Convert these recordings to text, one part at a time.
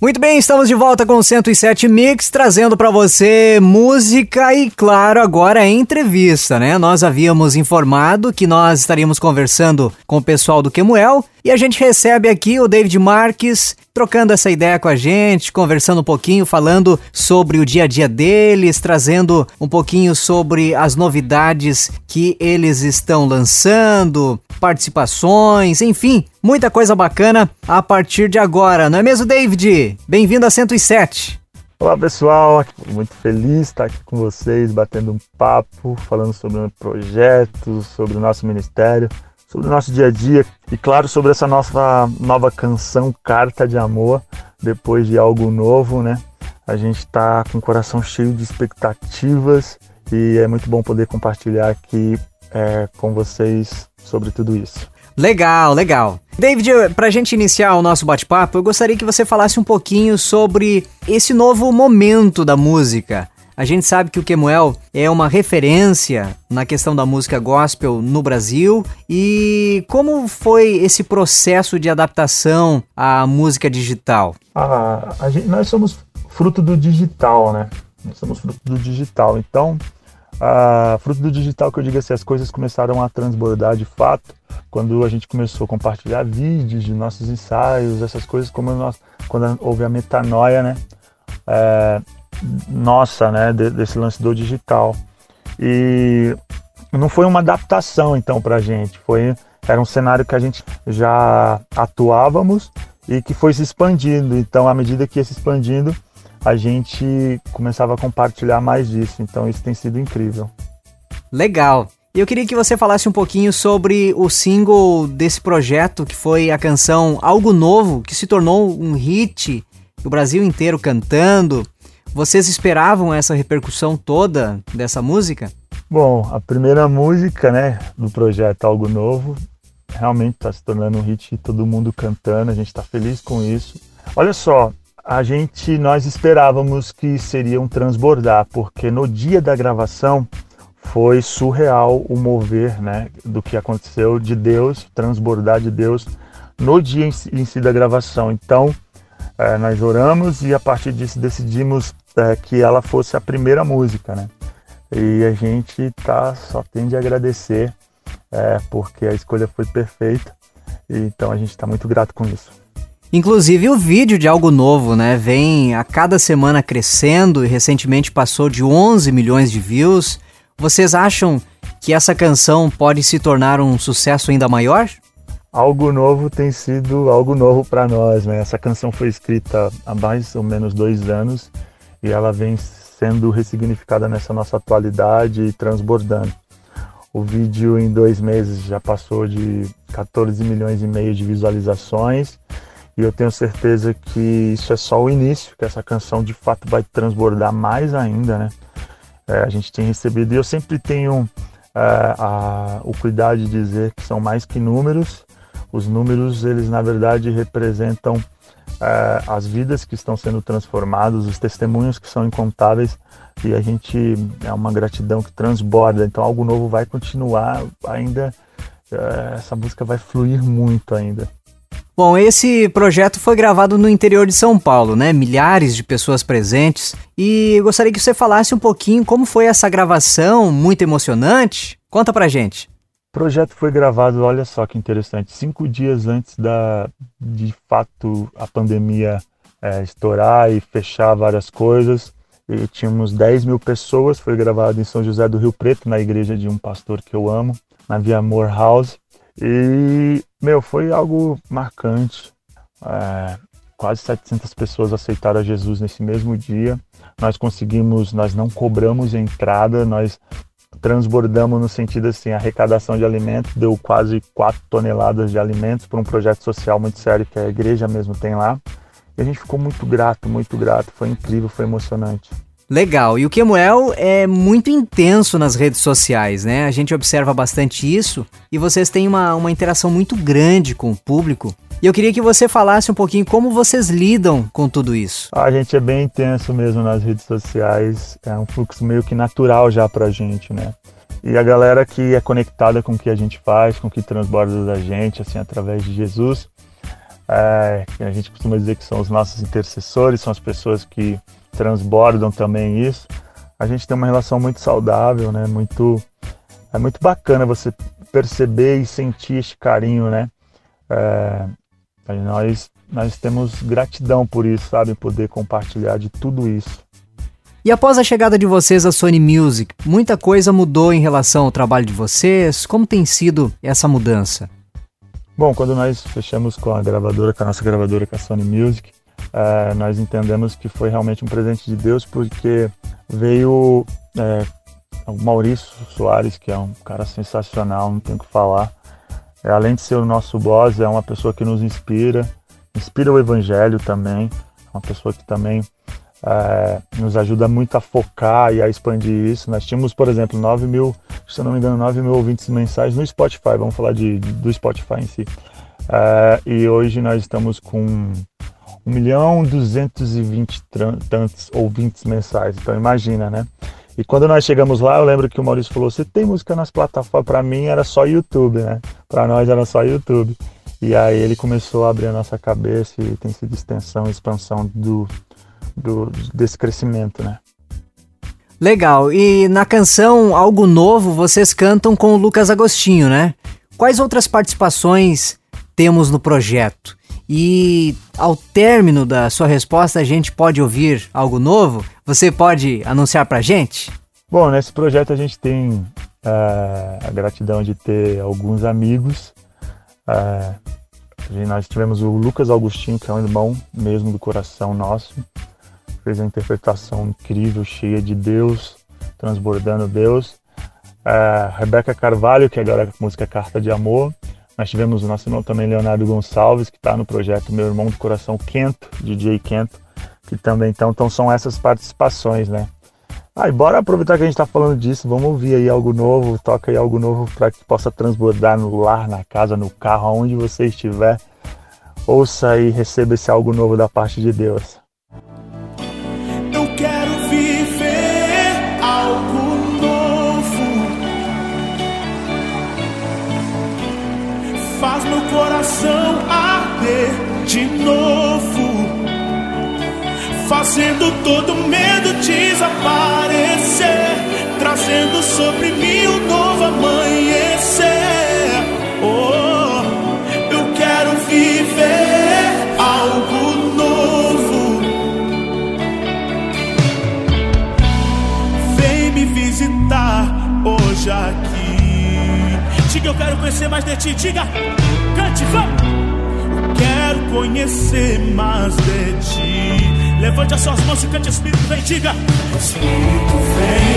Muito bem, estamos de volta com o 107 Mix, trazendo para você música e, claro, agora entrevista, né? Nós havíamos informado que nós estaríamos conversando com o pessoal do Quemuel e a gente recebe aqui o David Marques trocando essa ideia com a gente, conversando um pouquinho, falando sobre o dia a dia deles, trazendo um pouquinho sobre as novidades que eles estão lançando, participações, enfim, muita coisa bacana a partir de agora, não é mesmo, David? Bem-vindo a 107. Olá pessoal, muito feliz de estar aqui com vocês, batendo um papo, falando sobre o projeto, sobre o nosso ministério sobre o nosso dia a dia e, claro, sobre essa nossa nova canção Carta de Amor, depois de algo novo, né? A gente está com o coração cheio de expectativas e é muito bom poder compartilhar aqui é, com vocês sobre tudo isso. Legal, legal. David, para a gente iniciar o nosso bate-papo, eu gostaria que você falasse um pouquinho sobre esse novo momento da música. A gente sabe que o Kemuel é uma referência na questão da música gospel no Brasil. E como foi esse processo de adaptação à música digital? Ah, gente, nós somos fruto do digital, né? Nós somos fruto do digital. Então, ah, fruto do digital que eu digo assim, as coisas começaram a transbordar de fato quando a gente começou a compartilhar vídeos de nossos ensaios, essas coisas, como nós, quando houve a metanoia, né? É, nossa, né, desse lance do digital. E não foi uma adaptação então para a gente, foi era um cenário que a gente já atuávamos e que foi se expandindo. Então, à medida que ia se expandindo, a gente começava a compartilhar mais disso. Então, isso tem sido incrível. Legal. E eu queria que você falasse um pouquinho sobre o single desse projeto, que foi a canção Algo Novo, que se tornou um hit, o Brasil inteiro cantando. Vocês esperavam essa repercussão toda dessa música? Bom, a primeira música, né, do projeto Algo Novo, realmente está se tornando um hit, todo mundo cantando, a gente está feliz com isso. Olha só, a gente, nós esperávamos que seria um transbordar, porque no dia da gravação foi surreal o mover, né, do que aconteceu de Deus, transbordar de Deus no dia em si, em si da gravação. Então, é, nós oramos e a partir disso decidimos é, que ela fosse a primeira música, né? E a gente tá só tem de agradecer é, porque a escolha foi perfeita. Então a gente está muito grato com isso. Inclusive o vídeo de algo novo, né? Vem a cada semana crescendo e recentemente passou de 11 milhões de views. Vocês acham que essa canção pode se tornar um sucesso ainda maior? Algo novo tem sido algo novo para nós, né? Essa canção foi escrita há mais ou menos dois anos e ela vem sendo ressignificada nessa nossa atualidade e transbordando. O vídeo em dois meses já passou de 14 milhões e meio de visualizações e eu tenho certeza que isso é só o início, que essa canção de fato vai transbordar mais ainda, né? É, a gente tem recebido e eu sempre tenho é, a, o cuidado de dizer que são mais que números, os números, eles na verdade representam é, as vidas que estão sendo transformadas, os testemunhos que são incontáveis e a gente é uma gratidão que transborda. Então algo novo vai continuar ainda, é, essa música vai fluir muito ainda. Bom, esse projeto foi gravado no interior de São Paulo, né? Milhares de pessoas presentes. E gostaria que você falasse um pouquinho como foi essa gravação, muito emocionante. Conta pra gente. O projeto foi gravado, olha só que interessante, cinco dias antes da, de fato, a pandemia é, estourar e fechar várias coisas. E tínhamos 10 mil pessoas, foi gravado em São José do Rio Preto, na igreja de um pastor que eu amo, na Via Amor House. E, meu, foi algo marcante. É, quase 700 pessoas aceitaram Jesus nesse mesmo dia. Nós conseguimos, nós não cobramos entrada, nós transbordamos no sentido assim, arrecadação de alimentos deu quase 4 toneladas de alimentos para um projeto social muito sério que a igreja mesmo tem lá. E a gente ficou muito grato, muito grato. Foi incrível, foi emocionante. Legal. E o Kemuel é muito intenso nas redes sociais, né? A gente observa bastante isso e vocês têm uma, uma interação muito grande com o público. E eu queria que você falasse um pouquinho como vocês lidam com tudo isso. A gente é bem intenso mesmo nas redes sociais, é um fluxo meio que natural já pra gente, né? E a galera que é conectada com o que a gente faz, com o que transborda da gente, assim, através de Jesus, é, a gente costuma dizer que são os nossos intercessores, são as pessoas que transbordam também isso. A gente tem uma relação muito saudável, né? Muito é muito bacana você perceber e sentir este carinho, né? É, nós nós temos gratidão por isso, sabe? Poder compartilhar de tudo isso. E após a chegada de vocês à Sony Music, muita coisa mudou em relação ao trabalho de vocês? Como tem sido essa mudança? Bom, quando nós fechamos com a gravadora, com a nossa gravadora, com a Sony Music, é, nós entendemos que foi realmente um presente de Deus, porque veio é, o Maurício Soares, que é um cara sensacional, não tenho o que falar. É, além de ser o nosso boss, é uma pessoa que nos inspira, inspira o evangelho também, uma pessoa que também é, nos ajuda muito a focar e a expandir isso. Nós tínhamos, por exemplo, 9 mil, se eu não me engano, 9 mil ouvintes mensais no Spotify, vamos falar de, do Spotify em si. É, e hoje nós estamos com 1 milhão 220 tantos ouvintes mensais, então imagina, né? E quando nós chegamos lá, eu lembro que o Maurício falou: Você tem música nas plataformas? Para mim era só YouTube, né? Para nós era só YouTube. E aí ele começou a abrir a nossa cabeça e tem sido extensão, expansão do, do, desse crescimento, né? Legal. E na canção Algo Novo, vocês cantam com o Lucas Agostinho, né? Quais outras participações temos no projeto? E ao término da sua resposta, a gente pode ouvir algo novo? Você pode anunciar pra gente? Bom, nesse projeto a gente tem uh, a gratidão de ter alguns amigos. Uh, nós tivemos o Lucas Augustinho, que é um irmão mesmo do coração nosso fez uma interpretação incrível, cheia de Deus, transbordando Deus. Uh, Rebeca Carvalho, que agora é a música Carta de Amor. Nós tivemos o nosso irmão também, Leonardo Gonçalves, que está no projeto Meu Irmão do Coração Quento, DJ Quento, que também então, então são essas participações, né? Ah, e bora aproveitar que a gente está falando disso, vamos ouvir aí algo novo, toca aí algo novo para que possa transbordar no lar, na casa, no carro, aonde você estiver. Ouça e receba esse algo novo da parte de Deus. faz fazendo todo medo desaparecer, trazendo sobre mim um novo amanhecer. Oh, eu quero viver algo novo. Vem me visitar hoje aqui Diga, eu quero conhecer mais de ti. Diga, cante, vamos. Quero conhecer mais de ti. Levante as suas mãos e cante, Espírito vem, diga. Espírito vem,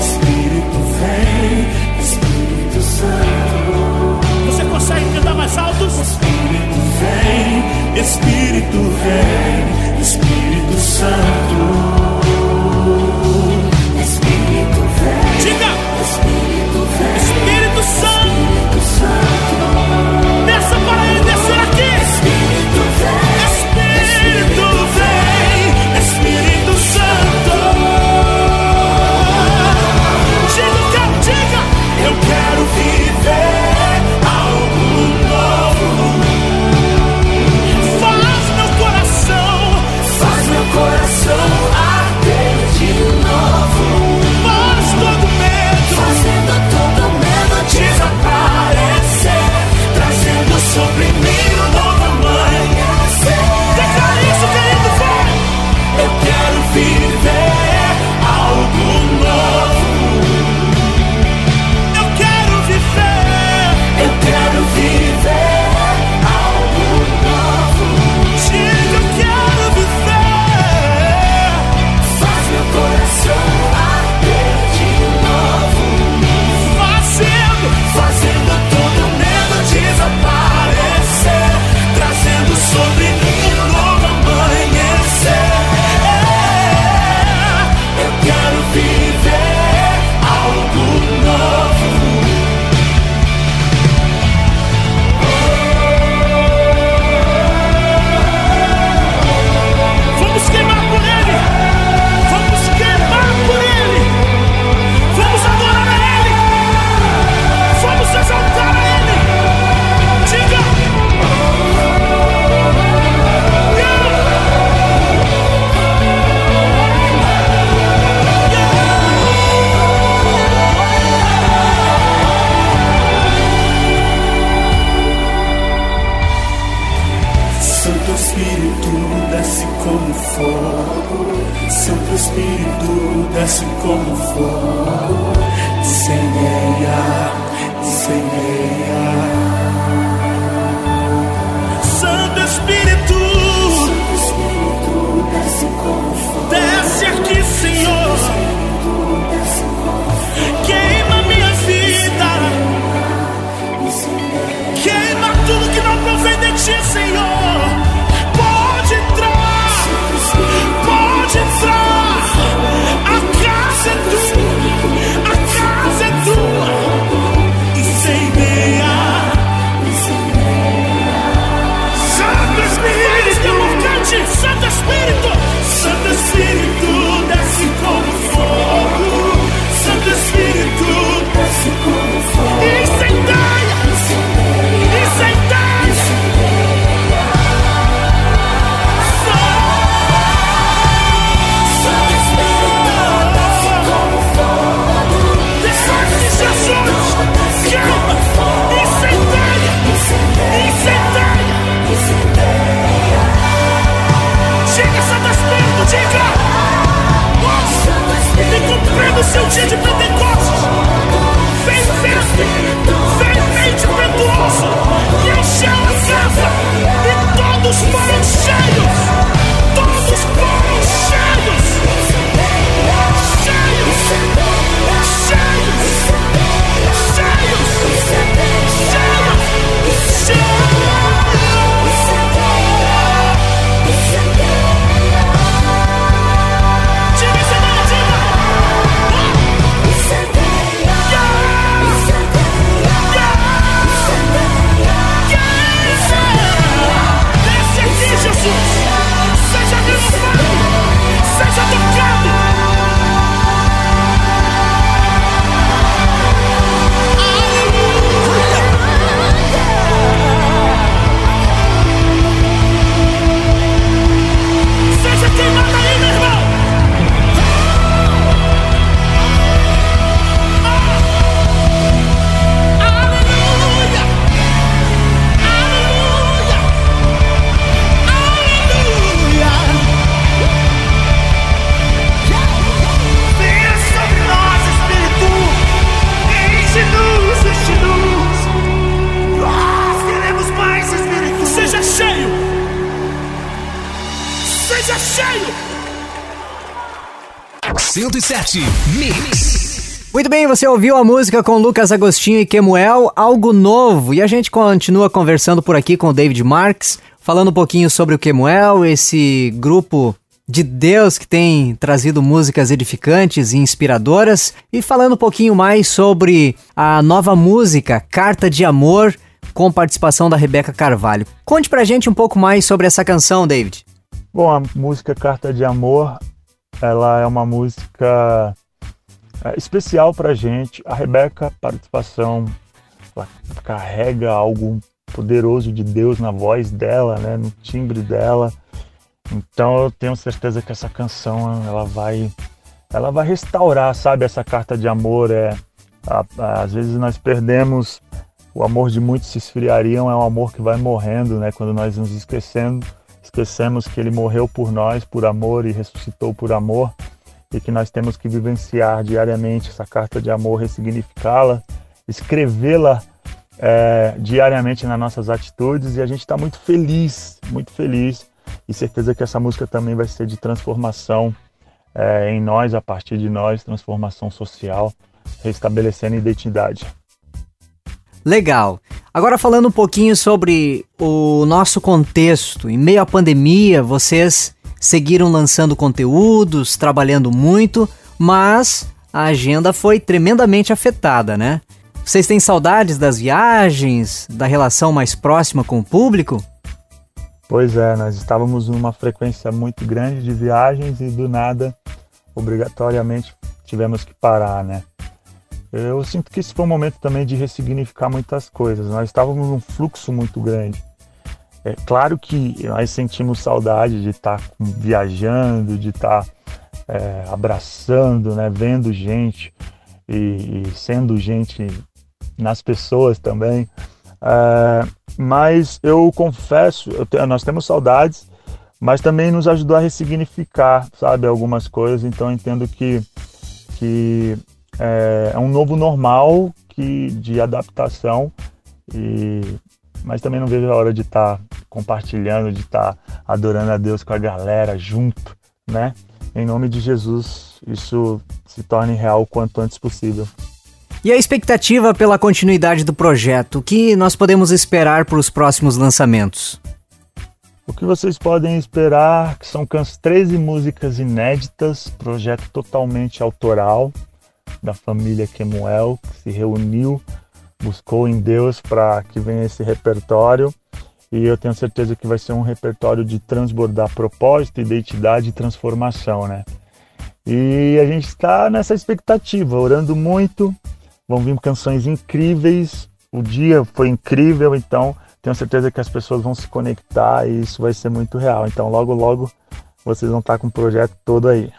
Espírito vem, Espírito Santo. Você consegue cantar mais alto? Espírito vem, Espírito vem, Espírito Santo. Como fogo, Santo Espírito desce como fogo, incendeia, incendeia. Santo Espírito, Santo Espírito desce como fogo, desce aqui, Senhor. Queima minha vida, queima tudo que não provém de ti, Senhor. 107 Mix. Muito bem, você ouviu a música com Lucas Agostinho e Kemuel, algo novo. E a gente continua conversando por aqui com o David Marks, falando um pouquinho sobre o Kemuel, esse grupo de Deus que tem trazido músicas edificantes e inspiradoras, e falando um pouquinho mais sobre a nova música Carta de Amor, com participação da Rebeca Carvalho. Conte pra gente um pouco mais sobre essa canção, David. Bom, a música Carta de Amor, ela é uma música é, especial pra gente. A Rebeca, participação, ela carrega algo poderoso de Deus na voz dela, né, no timbre dela. Então eu tenho certeza que essa canção ela vai ela vai restaurar, sabe, essa carta de amor é a, a, às vezes nós perdemos o amor de muitos se esfriariam, é um amor que vai morrendo, né, quando nós nos esquecendo esquecemos que ele morreu por nós, por amor e ressuscitou por amor, e que nós temos que vivenciar diariamente essa carta de amor, ressignificá-la, escrevê-la é, diariamente nas nossas atitudes, e a gente está muito feliz, muito feliz, e certeza que essa música também vai ser de transformação é, em nós, a partir de nós, transformação social, restabelecendo identidade. Legal. Agora falando um pouquinho sobre o nosso contexto, em meio à pandemia, vocês seguiram lançando conteúdos, trabalhando muito, mas a agenda foi tremendamente afetada, né? Vocês têm saudades das viagens, da relação mais próxima com o público? Pois é, nós estávamos numa frequência muito grande de viagens e do nada, obrigatoriamente, tivemos que parar, né? Eu sinto que esse foi um momento também de ressignificar muitas coisas. Nós estávamos num fluxo muito grande. É claro que nós sentimos saudade de estar viajando, de estar é, abraçando, né, vendo gente e, e, sendo gente nas pessoas também. É, mas eu confesso, eu te, nós temos saudades, mas também nos ajudou a ressignificar, sabe, algumas coisas. Então entendo que, que é, é um novo normal que, de adaptação, e, mas também não vejo a hora de estar tá compartilhando, de estar tá adorando a Deus com a galera junto, né? Em nome de Jesus, isso se torne real o quanto antes possível. E a expectativa pela continuidade do projeto, o que nós podemos esperar para os próximos lançamentos? O que vocês podem esperar que são 13 músicas inéditas, projeto totalmente autoral da família Kemuel, que se reuniu, buscou em Deus para que venha esse repertório. E eu tenho certeza que vai ser um repertório de transbordar propósito, identidade e transformação, né? E a gente está nessa expectativa, orando muito. Vão vir canções incríveis. O dia foi incrível, então tenho certeza que as pessoas vão se conectar e isso vai ser muito real. Então, logo, logo, vocês vão estar com o projeto todo aí.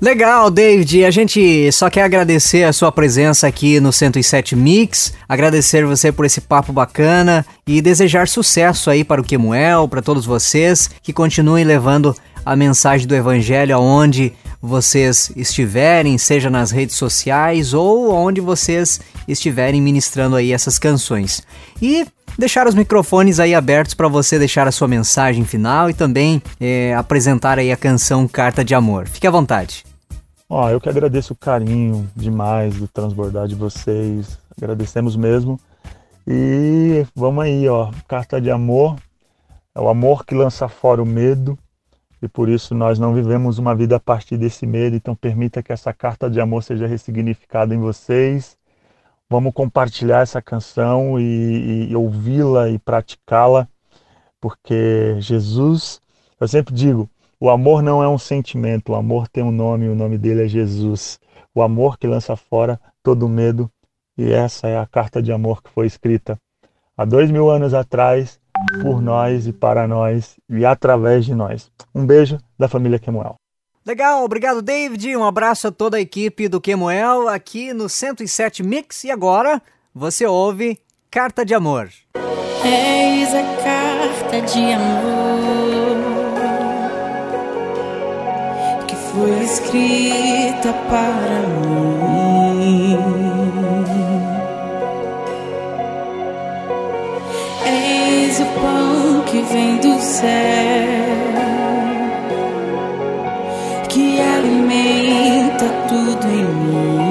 Legal, David. A gente só quer agradecer a sua presença aqui no 107 Mix, agradecer você por esse papo bacana e desejar sucesso aí para o Kemuel, para todos vocês que continuem levando a mensagem do Evangelho aonde vocês estiverem, seja nas redes sociais ou onde vocês estiverem ministrando aí essas canções. E deixar os microfones aí abertos para você deixar a sua mensagem final e também é, apresentar aí a canção Carta de Amor. Fique à vontade. Ó, eu que agradeço o carinho demais do transbordar de vocês. Agradecemos mesmo. E vamos aí, ó. Carta de amor. É o amor que lança fora o medo. E por isso nós não vivemos uma vida a partir desse medo. Então permita que essa carta de amor seja ressignificada em vocês Vamos compartilhar essa canção e, e ouvi-la e praticá-la, porque Jesus, eu sempre digo, o amor não é um sentimento, o amor tem um nome, o nome dele é Jesus. O amor que lança fora todo medo, e essa é a carta de amor que foi escrita há dois mil anos atrás, por nós e para nós, e através de nós. Um beijo da família Kemuel. Legal, obrigado David, um abraço a toda a equipe do Kemuel aqui no 107 Mix e agora você ouve Carta de Amor. Eis a carta de amor que foi escrita para mim. Eis o pão que vem do céu tudo em mim.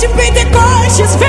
de Pentecostes.